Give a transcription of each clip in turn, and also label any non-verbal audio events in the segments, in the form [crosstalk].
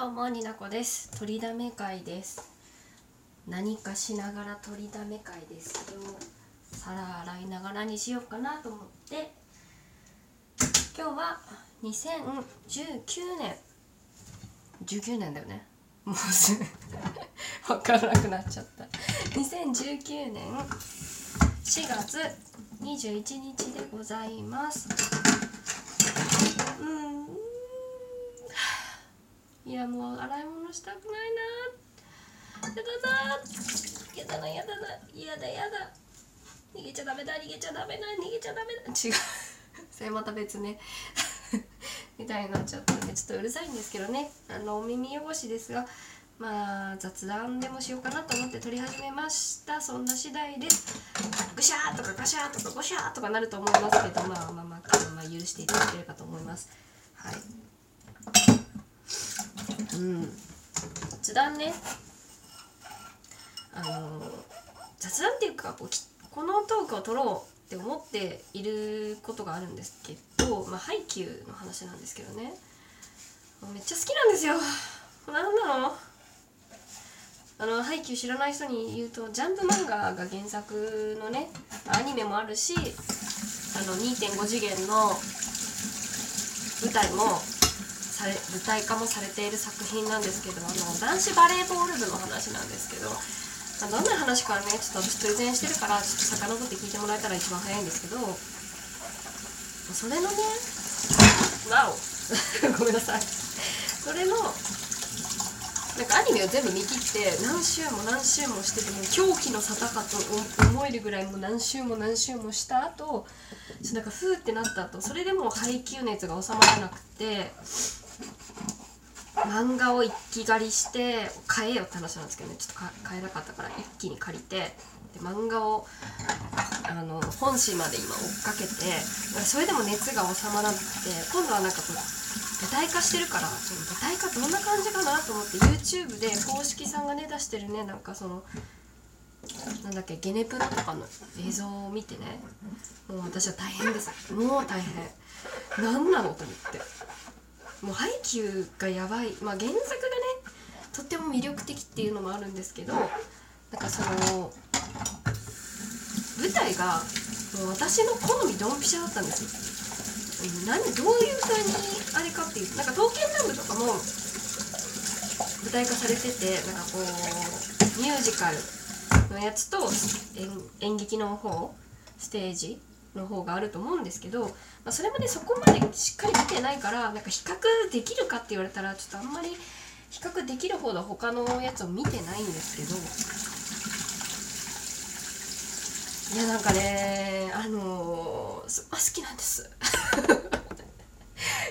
どうもになこです。取りだめ会です。何かしながら取りだめ会ですよ皿洗いながらにしようかなと思って。今日は2019年。19年だよね。もうすぐ。分からなくなっちゃった。2019年。4月21日でございます。うん。いやもう洗い物したくないなやだなやだなやだなやだやだ逃げちゃダメだ逃げちゃダメだ逃げちゃダメだ。違う [laughs] それまた別ねみたいなちゃったんでちょっとう。るさいんですけどねあのお耳汚しですがまあ雑談でもしようかなと思って撮り始めました。そんな次第です。ぐしゃーとかガシャーとかゴシャーとかなると思いますけどまあまあまあ、まあ、許していただければと思います。はい。うん。雑談ね。あの雑談っていうかこうきこのトークを撮ろうって思っていることがあるんですけど、まあ、ハイキューの話なんですけどね。めっちゃ好きなんですよ。なんなのあのハイキュー知らない人に言うとジャンプ漫画が原作のねアニメもあるしあの2.5次元の舞台もされ舞台化もされている作品なんですけどあの男子バレーボール部の話なんですけど、まあ、どんな話かねちょっと私プレゼンしてるからちょっと遡って聞いてもらえたら一番早いんですけどそれのねわお [laughs] ごめんなさい。それのなんかアニメを全部見切って何週も何週もしてても狂気の沙汰かと思えるぐらいもう何週も何週もした後ちょっとなんかふーってなった後それでもう配給熱が収まらなくて漫画を一気借りして買えよって話なんですけどね。ちょっと買えなかったから一気に借りてで漫画をあの本誌まで今追っかけてそれでも熱が収まらなくて今度はなんかこう舞台化してるからその舞台化どんな感じかなと思って YouTube で公式さんがね出してるねなんかそのなんだっけゲネプロとかの映像を見てね。もう私は大変です。もう大変。何なのと思って。もう配給がやばい。まあ原作がねとっても魅力的っていうのもあるんですけどなんかその舞台がもう私の好みドンピシャだったんですよ。何どういう風にあれかっていうなんか刀剣乱舞とかも舞台化されててなんかこうミュージカルのやつと演劇の方ステージの方があると思うんですけど、まあ、それまでそこまでしっかり見てないからなんか比較できるかって言われたらちょっとあんまり比較できるほど他のやつを見てないんですけど。いやなんかねあのー、す好きなんです。[laughs]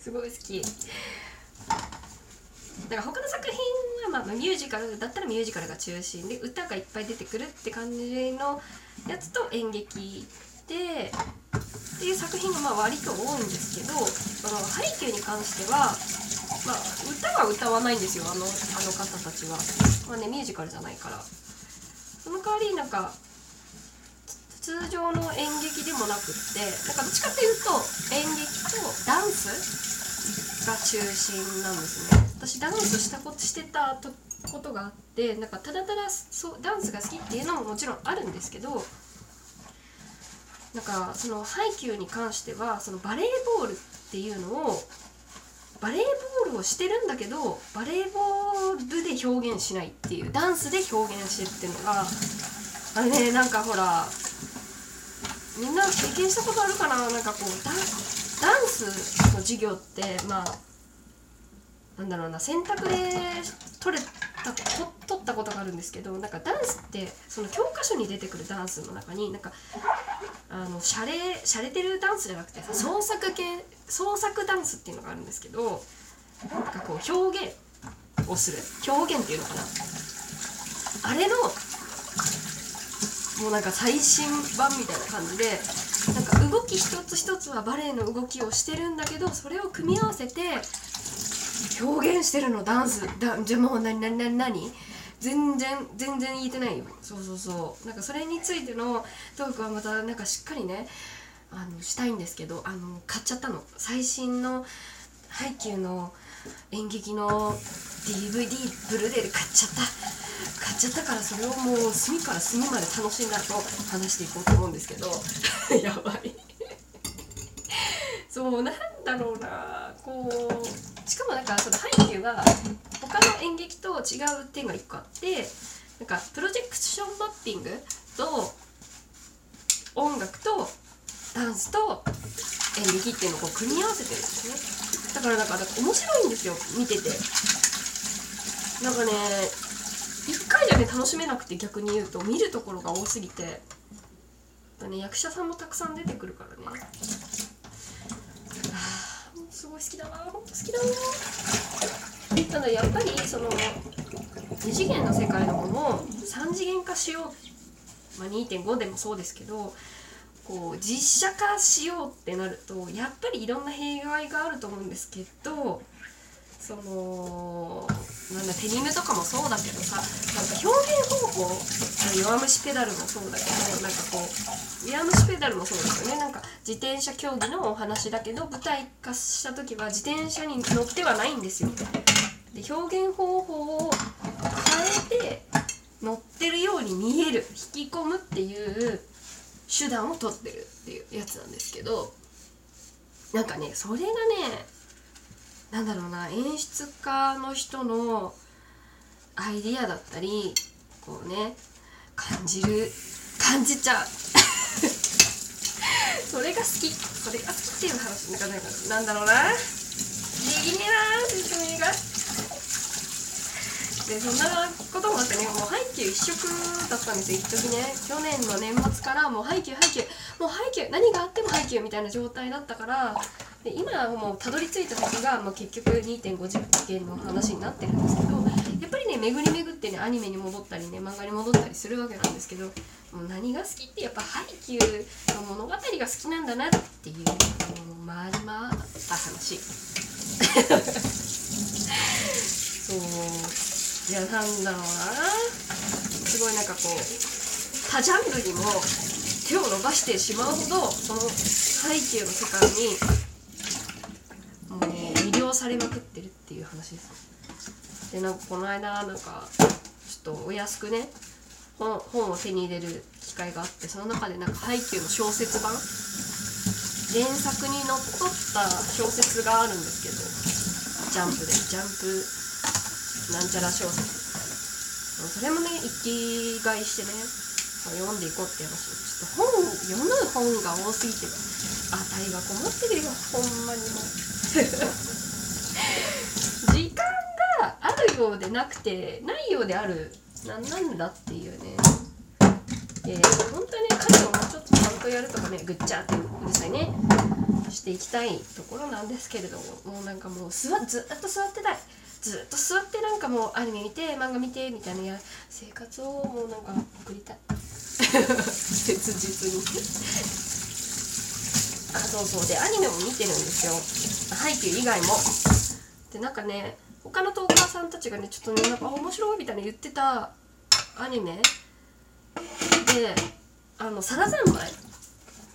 すごい好き。だから他の作品はまあミュージカルだったらミュージカルが中心で歌がいっぱい出てくるって感じのやつと演劇でっていう作品がまあ割と多いんですけどあのハリキューに関しては、まあ、歌は歌わないんですよあのあの方たちは。まあねミュージカルじゃないから。その代わりなんか通常の演劇でもなくってなんかどっちかっていうと演劇とダンスが中心なんですね私ダンスしたことしてたことがあってなんかただただそうダンスが好きっていうのももちろんあるんですけどなんかそのハイキューに関してはそのバレーボールっていうのをバレーボールをしてるんだけどバレーボールで表現しないっていうダンスで表現してるっていうのがあれねなんかほらみんな経験したことあるかな？なんかこうダンダンスの授業ってまあなんだろうな選択で取れたと取ったことがあるんですけどなんかダンスってその教科書に出てくるダンスの中になんかあのシャレシャレてるダンスじゃなくて創作系創作ダンスっていうのがあるんですけどなんかこう表現をする。表現っていうのかな。あれのもうなんか最新版みたいな感じでなんか動き一つ一つはバレエの動きをしてるんだけどそれを組み合わせて表現してるのダンス。だじゃもう何何何何？全然全然言えてないよ。そうそうそう。なんかそれについてのトークはまたなんかしっかりねあのしたいんですけどあの買っちゃったの。最新のハイキューの演劇の DVD ブルーレイで買っちゃった。買っちゃったからそれをもう隅から隅まで楽しんだと話していこうと思うんですけど。[laughs] やばい。[laughs] そうなん [laughs] だろうなこう。しかもなんかその配給が他の演劇と違う点が1個あってなんかプロジェクションマッピングと音楽とダンスと演劇っていうのをこう組み合わせてるんですね。だからなんか面白いんですよ見てて。なんかね1回じゃね楽しめなくて逆に言うと見るところが多すぎて。ね役者さんもたくさん出てくるからね。すごい好きだな本当好きだな。ただやっぱりその2次元の世界のものを3次元化しよう、まあ、2.5でもそうですけどこう実写化しようってなるとやっぱりいろんな弊害があると思うんですけどそのなんだデニムとかもそうだけどさなんか表現方法弱虫ペダルもそうだけどなんかこう弱虫ペダルもそうですよねなんか自転車競技のお話だけど舞台化した時は自転車に乗ってはないんですよ。で表現方法を変えて乗ってるように見える引き込むっていう手段を取ってるっていうやつなんですけどなんかねそれがねなんだろうな演出家の人のアイディアだったりこうね感じる感じちゃう。[laughs] それが好き。それが好きっていう話なんかな。んだろうな。できねえな説明が。でそんなこともあってねもう配給一色だったんですよ一時ね。去年の年末からもう配給配給もう配給何があっても配給みたいな状態だったからで今もうたどり着いた先が、まあ、結局2.5次元の話になってるんですけどやっぱりね巡り巡ってねアニメに戻ったりね漫画に戻ったりするわけなんですけどもう何が好きってやっぱ配給の物語が好きなんだなっていうもうまあまあった話。[laughs] そう。いやなんだろうな。すごいなんかこう他ジャンルにも手を伸ばしてしまうほどその背景の世界にされまくってるっていう話ですでなんかこの間なんかちょっとお安くね本本を手に入れる機会があってその中でなんか配給の小説版原作にのっとった小説があるんですけどジャンプで。ジャンプなんちゃら小説。それもね一気買いしてね読んでいこうって話。ちょっと本読む本が多すぎて値が困ってるよ。ほんまにも時間があるようでなくてないようであるなんなんだっていうね。えー、本当にね家事をもうちょっとちゃんとやるとかねぐっちゃってうるさいねしていきたいところなんですけれどももうなんかもう座ずっと座ってたい。ずっと座ってなんかもうアニメ見て漫画見てみたいなや生活をもうなんか送りたい。[laughs] 切実に。あそうそう。でアニメも見てるんですよ。背景以外も。でなんかね他のトーカーさんたちがねちょっとねなんか面白いみたいな言ってたアニメであの「サラ三昧」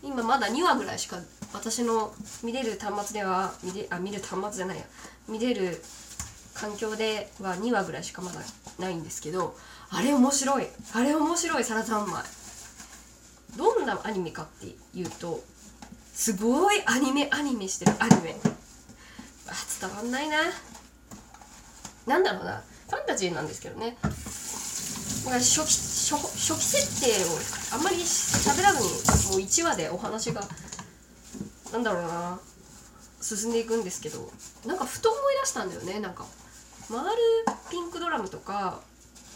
今まだ2話ぐらいしか私の見れる端末では見れあ見る端末じゃないや。見れる環境では2話ぐらいしかまだないんですけどあれ面白い。あれ面白いサラ三昧。どんなアニメかっていうとすごいアニメアニメしてるアニメ。あ伝わんないな。なんだろうな。ファンタジーなんですけどね。初期初初期設定をあんまり喋らずにもう1話でお話がなんだろうな。進んでいくんですけど。なんかふと思い出したんだよね。なんか回るピンクドラムとか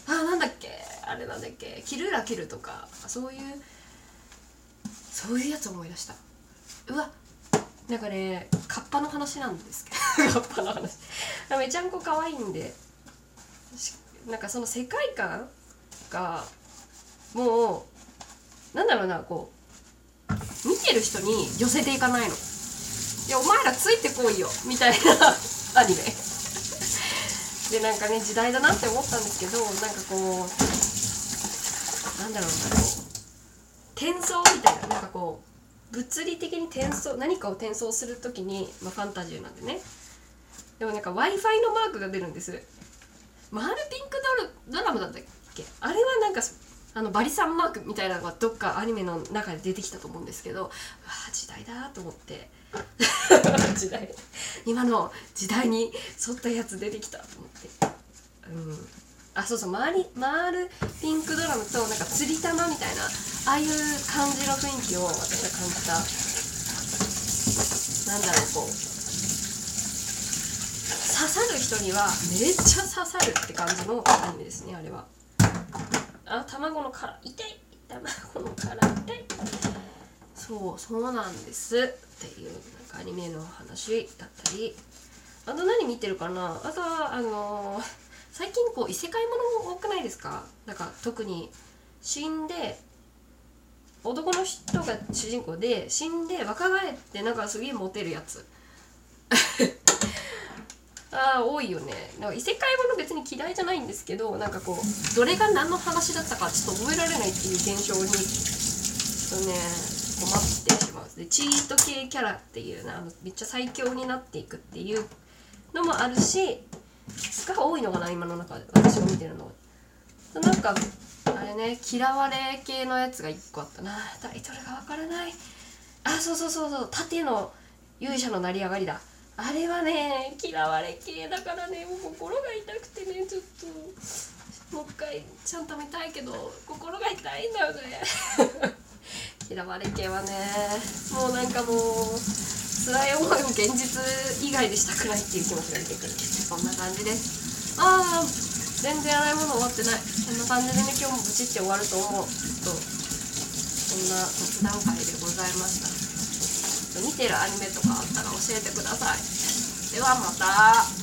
あなんだっけ。あれなんだっけ。キルラキルとかそういうそういうやつ思い出した。うわなんかねカッパの話なんですけッパの話めちゃんこ可愛いんで。なんかその世界観がもうなんだろうなこう見てる人に寄せていかないの。いやお前らついてこいよみたいな [laughs] アニメ。でなんかね時代だなって思ったんですけどなんかこうなんだろうなこう転送みたいななんかこう物理的に転送何かを転送する時に、まあ、ファンタジーなんでね。でもなんか w i f i のマークが出るんです。マールピンクドルドラムだったっけ？あれはなんかあのバリさんマークみたいなのがどっかアニメの中で出てきたと思うんですけどああ時代だと思って。[laughs] 時代。今の時代に沿ったやつ出てきたと思って。うん。あそうそう周り回るピンクドラムとなんか釣り玉みたいなああいう感じの雰囲気を私は感じた。なんだろうこう刺さる人にはめっちゃ刺さるって感じのアニメですねあれは。あ卵の殻痛い。卵の殻痛い。そうそうなんですっていうなんかアニメの話だったり。あと何見てるかな？あとはあのー最近こう異世界もの多くないですか？なんか特に死んで男の人が主人公で死んで若返ってなんかすげえモテるやつ [laughs] あ多いよね。なんか異世界もの別に嫌いじゃないんですけどなんかこうどれが何の話だったかちょっと覚えられないっていう現象にちょっとね困ってしまう。でチート系キャラっていうねあのめっちゃ最強になっていくっていうのもあるしが多いのかな今の中で私が見てるのなんかあれね嫌われ系のやつが1個あったな。タイトルがわからない。あそうそうそうそう。盾の勇者の成り上がりだ。あれはね嫌われ系だからね。もう心が痛くてねちょっと。もう一回ちゃんと見たいけど心が痛いんだよね。[laughs] 嫌われ系はね。もうなんかもう辛い思いを現実以外でしたくないっていう気持ちが出てくる。そんな感じです。ああ全然洗い物終わってない。こんな感じでね今日もブチって終わると思う。ちょっとそんな雑談会でございました。見てるアニメとかあったら教えてください。ではまた。